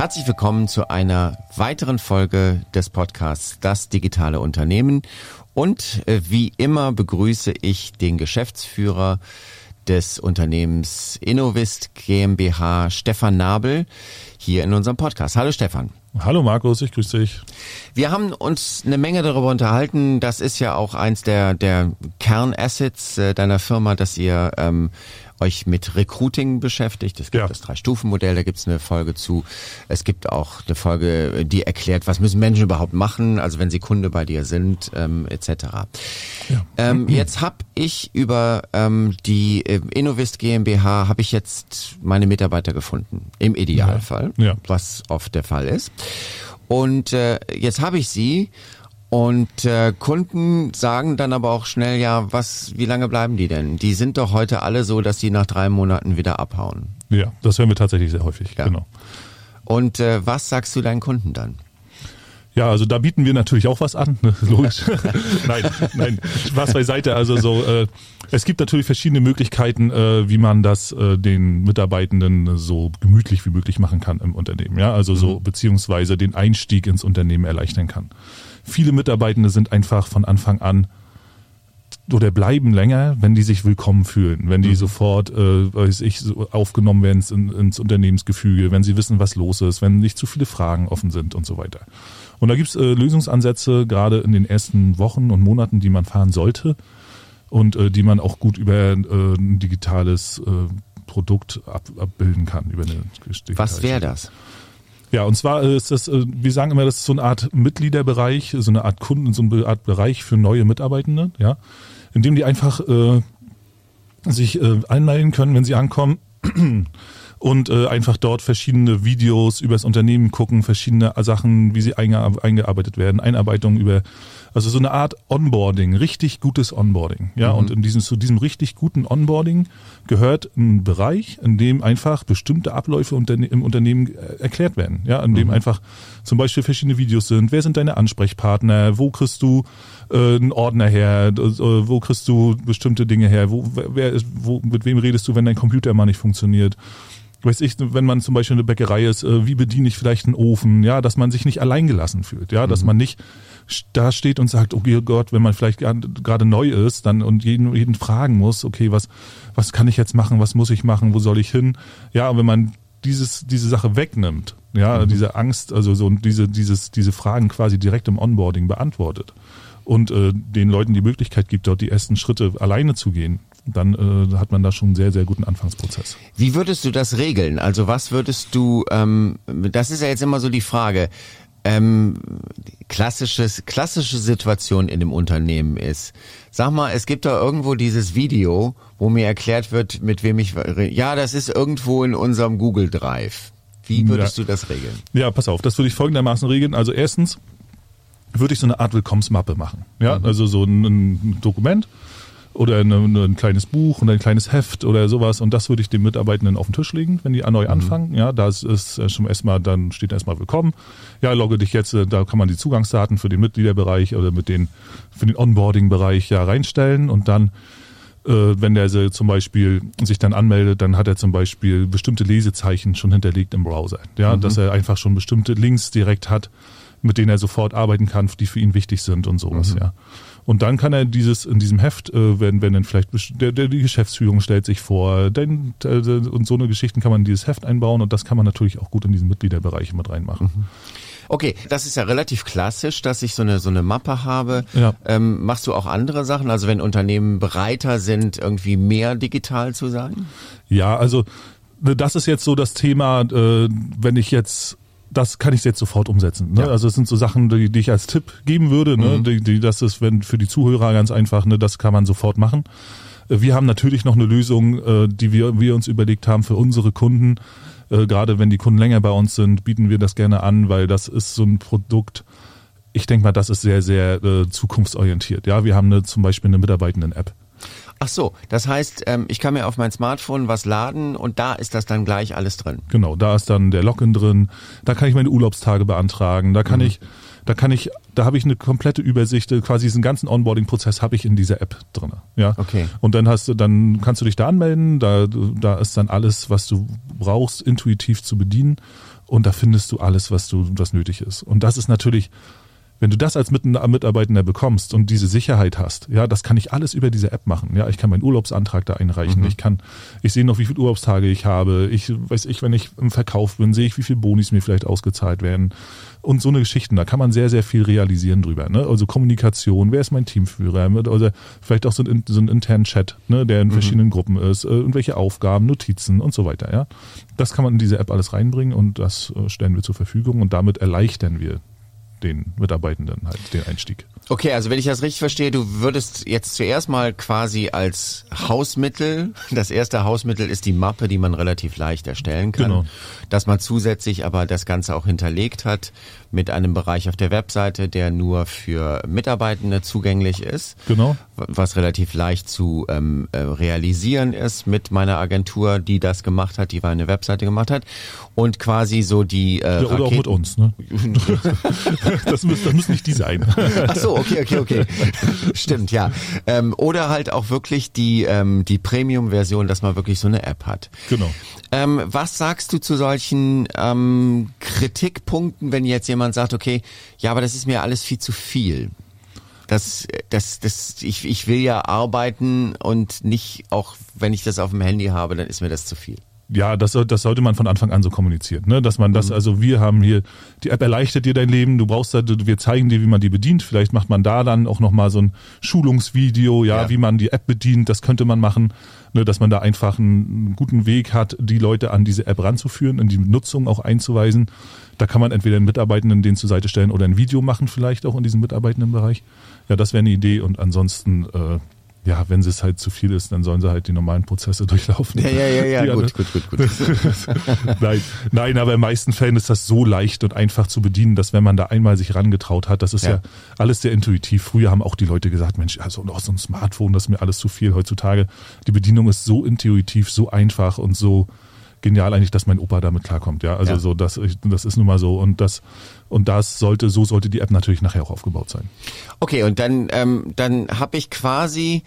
Herzlich willkommen zu einer weiteren Folge des Podcasts Das digitale Unternehmen. Und äh, wie immer begrüße ich den Geschäftsführer des Unternehmens Innovist GmbH, Stefan Nabel, hier in unserem Podcast. Hallo Stefan. Hallo Markus, ich grüße dich. Wir haben uns eine Menge darüber unterhalten. Das ist ja auch eins der, der Kernassets äh, deiner Firma, dass ihr ähm, euch mit Recruiting beschäftigt. Es gibt ja. das Drei-Stufen-Modell, da gibt es eine Folge zu. Es gibt auch eine Folge, die erklärt, was müssen Menschen überhaupt machen, also wenn sie Kunde bei dir sind, ähm, etc. Ja. Ähm, jetzt habe ich über ähm, die äh, Innovist GmbH habe ich jetzt meine Mitarbeiter gefunden, im Idealfall, ja. was oft der Fall ist. Und äh, jetzt habe ich sie und äh, Kunden sagen dann aber auch schnell, ja, was, wie lange bleiben die denn? Die sind doch heute alle so, dass sie nach drei Monaten wieder abhauen. Ja, das hören wir tatsächlich sehr häufig, ja. genau. Und äh, was sagst du deinen Kunden dann? Ja, also da bieten wir natürlich auch was an, ne? logisch. nein, nein, Spaß beiseite. Also so, äh, es gibt natürlich verschiedene Möglichkeiten, äh, wie man das äh, den Mitarbeitenden so gemütlich wie möglich machen kann im Unternehmen. Ja, also so mhm. beziehungsweise den Einstieg ins Unternehmen erleichtern kann viele Mitarbeitende sind einfach von Anfang an oder bleiben länger, wenn die sich willkommen fühlen, wenn die mhm. sofort, äh, weiß ich, so aufgenommen werden ins, ins, Unternehmensgefüge, wenn sie wissen, was los ist, wenn nicht zu viele Fragen offen sind und so weiter. Und da gibt's äh, Lösungsansätze, gerade in den ersten Wochen und Monaten, die man fahren sollte und äh, die man auch gut über äh, ein digitales äh, Produkt ab, abbilden kann. Über eine was wäre das? Ja, und zwar ist das, äh, wir sagen immer, das ist so eine Art Mitgliederbereich, so eine Art Kunden, so eine Art Bereich für neue Mitarbeitende, ja, in dem die einfach äh, sich äh, anmelden können, wenn sie ankommen und äh, einfach dort verschiedene Videos über das Unternehmen gucken, verschiedene Sachen, wie sie eingearbeitet werden, Einarbeitung über also so eine Art Onboarding, richtig gutes Onboarding. Ja, mhm. und in diesem, zu diesem richtig guten Onboarding gehört ein Bereich, in dem einfach bestimmte Abläufe im Unternehmen äh, erklärt werden. Ja, in dem mhm. einfach zum Beispiel verschiedene Videos sind. Wer sind deine Ansprechpartner? Wo kriegst du äh, einen Ordner her? Wo kriegst du bestimmte Dinge her? Wo, wer ist, wo, mit wem redest du, wenn dein Computer mal nicht funktioniert? Weiß ich, wenn man zum Beispiel eine Bäckerei ist, äh, wie bediene ich vielleicht einen Ofen, ja, dass man sich nicht alleingelassen fühlt, ja, dass mhm. man nicht da steht und sagt, okay Gott, wenn man vielleicht gerade neu ist, dann und jeden, jeden fragen muss, okay, was, was kann ich jetzt machen, was muss ich machen, wo soll ich hin? Ja, wenn man dieses, diese Sache wegnimmt, ja, mhm. diese Angst, also so diese, dieses, diese Fragen quasi direkt im Onboarding beantwortet und äh, den Leuten die Möglichkeit gibt, dort die ersten Schritte alleine zu gehen, dann äh, hat man da schon einen sehr, sehr guten Anfangsprozess. Wie würdest du das regeln? Also was würdest du, ähm, das ist ja jetzt immer so die Frage, ähm, klassisches, klassische Situation in dem Unternehmen ist. Sag mal, es gibt da irgendwo dieses Video, wo mir erklärt wird, mit wem ich, ja, das ist irgendwo in unserem Google Drive. Wie würdest ja. du das regeln? Ja, pass auf, das würde ich folgendermaßen regeln. Also erstens würde ich so eine Art Willkommensmappe machen. Ja, mhm. also so ein, ein Dokument, oder eine, ein kleines Buch und ein kleines Heft oder sowas und das würde ich den Mitarbeitenden auf den Tisch legen, wenn die neu mhm. anfangen. Ja, da ist äh, schon erstmal, dann steht erstmal willkommen. Ja, logge dich jetzt, äh, da kann man die Zugangsdaten für den Mitgliederbereich oder mit den für den Onboarding-Bereich ja reinstellen und dann äh, wenn der zum Beispiel sich dann anmeldet, dann hat er zum Beispiel bestimmte Lesezeichen schon hinterlegt im Browser. Ja, mhm. dass er einfach schon bestimmte Links direkt hat, mit denen er sofort arbeiten kann, die für ihn wichtig sind und sowas, mhm. ja. Und dann kann er dieses in diesem Heft, äh, wenn, wenn dann vielleicht der, der, die Geschäftsführung stellt sich vor, denn, äh, und so eine Geschichten kann man in dieses Heft einbauen und das kann man natürlich auch gut in diesen Mitgliederbereich mit reinmachen. Mhm. Okay, das ist ja relativ klassisch, dass ich so eine so eine Mappe habe. Ja. Ähm, machst du auch andere Sachen? Also wenn Unternehmen bereiter sind, irgendwie mehr digital zu sein? Ja, also das ist jetzt so das Thema, äh, wenn ich jetzt das kann ich jetzt sofort umsetzen. Ne? Ja. Also es sind so Sachen, die, die ich als Tipp geben würde. Ne? Mhm. Die, die, das ist wenn für die Zuhörer ganz einfach. Ne? Das kann man sofort machen. Äh, wir haben natürlich noch eine Lösung, äh, die wir, wir uns überlegt haben für unsere Kunden. Äh, gerade wenn die Kunden länger bei uns sind, bieten wir das gerne an, weil das ist so ein Produkt. Ich denke mal, das ist sehr, sehr äh, zukunftsorientiert. Ja, wir haben eine, zum Beispiel eine Mitarbeitenden-App. Ach so, das heißt, ähm, ich kann mir auf mein Smartphone was laden und da ist das dann gleich alles drin. Genau, da ist dann der Login drin. Da kann ich meine Urlaubstage beantragen. Da kann mhm. ich, da kann ich, da habe ich eine komplette Übersicht. Quasi diesen ganzen Onboarding-Prozess habe ich in dieser App drin. Ja. Okay. Und dann hast du, dann kannst du dich da anmelden. Da, da ist dann alles, was du brauchst, intuitiv zu bedienen. und da findest du alles, was du, was nötig ist. Und das ist natürlich wenn du das als Mitarbeitender bekommst und diese Sicherheit hast, ja, das kann ich alles über diese App machen. Ja, ich kann meinen Urlaubsantrag da einreichen. Mhm. Ich kann, ich sehe noch, wie viele Urlaubstage ich habe. Ich weiß ich, wenn ich im Verkauf bin, sehe ich, wie viele Bonis mir vielleicht ausgezahlt werden. Und so eine Geschichten, da kann man sehr, sehr viel realisieren drüber. Ne? Also Kommunikation, wer ist mein Teamführer? Oder vielleicht auch so ein, so ein internen Chat, ne, der in mhm. verschiedenen Gruppen ist, äh, irgendwelche Aufgaben, Notizen und so weiter. Ja, Das kann man in diese App alles reinbringen und das äh, stellen wir zur Verfügung und damit erleichtern wir den Mitarbeitenden halt den Einstieg. Okay, also wenn ich das richtig verstehe, du würdest jetzt zuerst mal quasi als Hausmittel, das erste Hausmittel ist die Mappe, die man relativ leicht erstellen kann, genau. dass man zusätzlich aber das Ganze auch hinterlegt hat mit einem Bereich auf der Webseite, der nur für Mitarbeitende zugänglich ist. Genau. Was relativ leicht zu ähm, äh, realisieren ist mit meiner Agentur, die das gemacht hat, die eine Webseite gemacht hat und quasi so die äh, ja, oder Raketen auch mit uns, ne? das, muss, das muss nicht die sein. Ach so, okay, okay, okay. Stimmt, ja. Ähm, oder halt auch wirklich die, ähm, die Premium-Version, dass man wirklich so eine App hat. Genau. Ähm, was sagst du zu solchen ähm, Kritikpunkten, wenn jetzt jemand sagt, okay, ja, aber das ist mir alles viel zu viel? Das, das, das, ich, ich will ja arbeiten und nicht, auch wenn ich das auf dem Handy habe, dann ist mir das zu viel ja, das, das sollte man von Anfang an so kommunizieren, ne? dass man das, mhm. also wir haben hier, die App erleichtert dir dein Leben, du brauchst da, wir zeigen dir, wie man die bedient, vielleicht macht man da dann auch nochmal so ein Schulungsvideo, ja, ja, wie man die App bedient, das könnte man machen, ne? dass man da einfach einen guten Weg hat, die Leute an diese App ranzuführen, in die Nutzung auch einzuweisen. Da kann man entweder einen Mitarbeitenden den zur Seite stellen oder ein Video machen vielleicht auch in diesem Mitarbeitendenbereich. Ja, das wäre eine Idee und ansonsten, äh, ja, wenn es halt zu viel ist, dann sollen sie halt die normalen Prozesse durchlaufen. Ja, ja, ja, ja, ja gut, gut, gut, gut. nein, nein, aber in meisten Fällen ist das so leicht und einfach zu bedienen, dass wenn man da einmal sich rangetraut hat, das ist ja, ja alles sehr intuitiv. Früher haben auch die Leute gesagt, Mensch, also noch so ein Smartphone, das ist mir alles zu viel. Heutzutage, die Bedienung ist so intuitiv, so einfach und so, genial eigentlich, dass mein Opa damit klarkommt. Ja, also ja. so das, das ist nun mal so und das und das sollte so sollte die App natürlich nachher auch aufgebaut sein. Okay, und dann ähm, dann habe ich quasi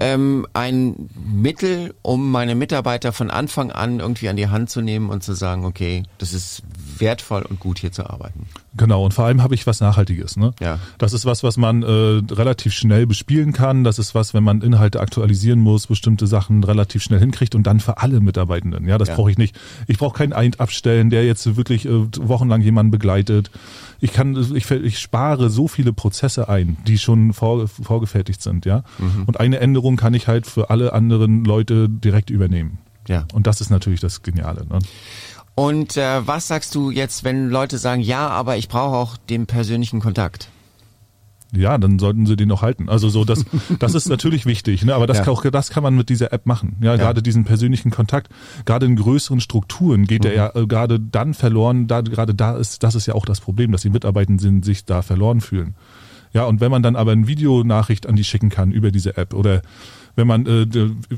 ähm, ein Mittel, um meine Mitarbeiter von Anfang an irgendwie an die Hand zu nehmen und zu sagen, okay, das ist wertvoll und gut hier zu arbeiten. Genau, und vor allem habe ich was Nachhaltiges. Ne? Ja. Das ist was, was man äh, relativ schnell bespielen kann. Das ist was, wenn man Inhalte aktualisieren muss, bestimmte Sachen relativ schnell hinkriegt und dann für alle Mitarbeitenden. Ja, das ja. brauche ich nicht. Ich brauche keinen Eint abstellen, der jetzt wirklich äh, wochenlang jemanden begleitet. Ich kann, ich, ich spare so viele Prozesse ein, die schon vor, vorgefertigt sind. Ja, mhm. und eine Änderung kann ich halt für alle anderen Leute direkt übernehmen. Ja. Und das ist natürlich das Geniale. Ne? Und äh, was sagst du jetzt, wenn Leute sagen, ja, aber ich brauche auch den persönlichen Kontakt? Ja, dann sollten sie den auch halten. Also so, das, das ist natürlich wichtig, ne? aber das, ja. kann auch, das kann man mit dieser App machen. Ja, ja, gerade diesen persönlichen Kontakt, gerade in größeren Strukturen geht mhm. der ja äh, gerade dann verloren, da, gerade da ist, das ist ja auch das Problem, dass die Mitarbeitenden sich da verloren fühlen. Ja, und wenn man dann aber eine Videonachricht an die schicken kann über diese App oder wenn man äh,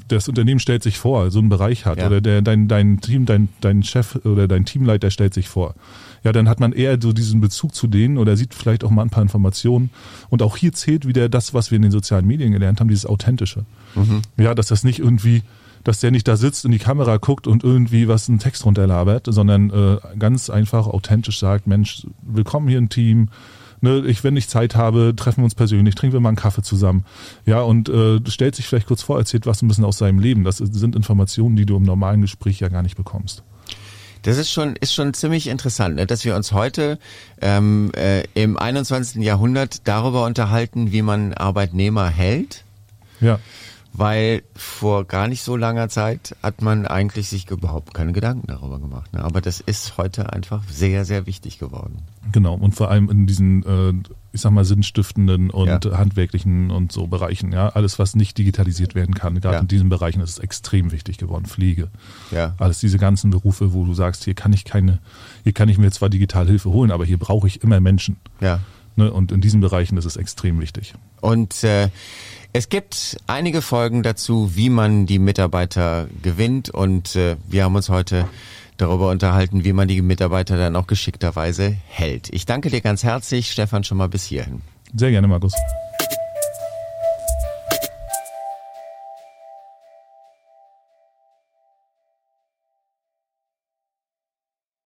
das Unternehmen stellt sich vor, so einen Bereich hat ja. oder der dein dein Team dein dein Chef oder dein Teamleiter stellt sich vor. Ja, dann hat man eher so diesen Bezug zu denen oder sieht vielleicht auch mal ein paar Informationen. Und auch hier zählt wieder das, was wir in den sozialen Medien gelernt haben, dieses Authentische. Mhm. Ja, dass das nicht irgendwie dass der nicht da sitzt in die Kamera guckt und irgendwie was einen Text runterlabert, sondern äh, ganz einfach authentisch sagt, Mensch, willkommen hier im Team, ne, ich, wenn ich Zeit habe, treffen wir uns persönlich, trinken wir mal einen Kaffee zusammen. Ja, und äh, stellt sich vielleicht kurz vor, erzählt was ein bisschen aus seinem Leben. Das sind Informationen, die du im normalen Gespräch ja gar nicht bekommst. Das ist schon, ist schon ziemlich interessant, ne? dass wir uns heute ähm, äh, im 21. Jahrhundert darüber unterhalten, wie man Arbeitnehmer hält. Ja weil vor gar nicht so langer Zeit hat man eigentlich sich überhaupt keine Gedanken darüber gemacht. Ne? Aber das ist heute einfach sehr, sehr wichtig geworden. Genau, und vor allem in diesen, äh, ich sag mal, sinnstiftenden und ja. handwerklichen und so Bereichen, ja, alles, was nicht digitalisiert werden kann, gerade ja. in diesen Bereichen ist es extrem wichtig geworden. Pflege. Ja. Alles diese ganzen Berufe, wo du sagst, hier kann ich keine, hier kann ich mir zwar digital Hilfe holen, aber hier brauche ich immer Menschen. Ja. Ne? Und in diesen Bereichen ist es extrem wichtig. Und äh, es gibt einige Folgen dazu, wie man die Mitarbeiter gewinnt und äh, wir haben uns heute darüber unterhalten, wie man die Mitarbeiter dann auch geschickterweise hält. Ich danke dir ganz herzlich, Stefan, schon mal bis hierhin. Sehr gerne, Markus.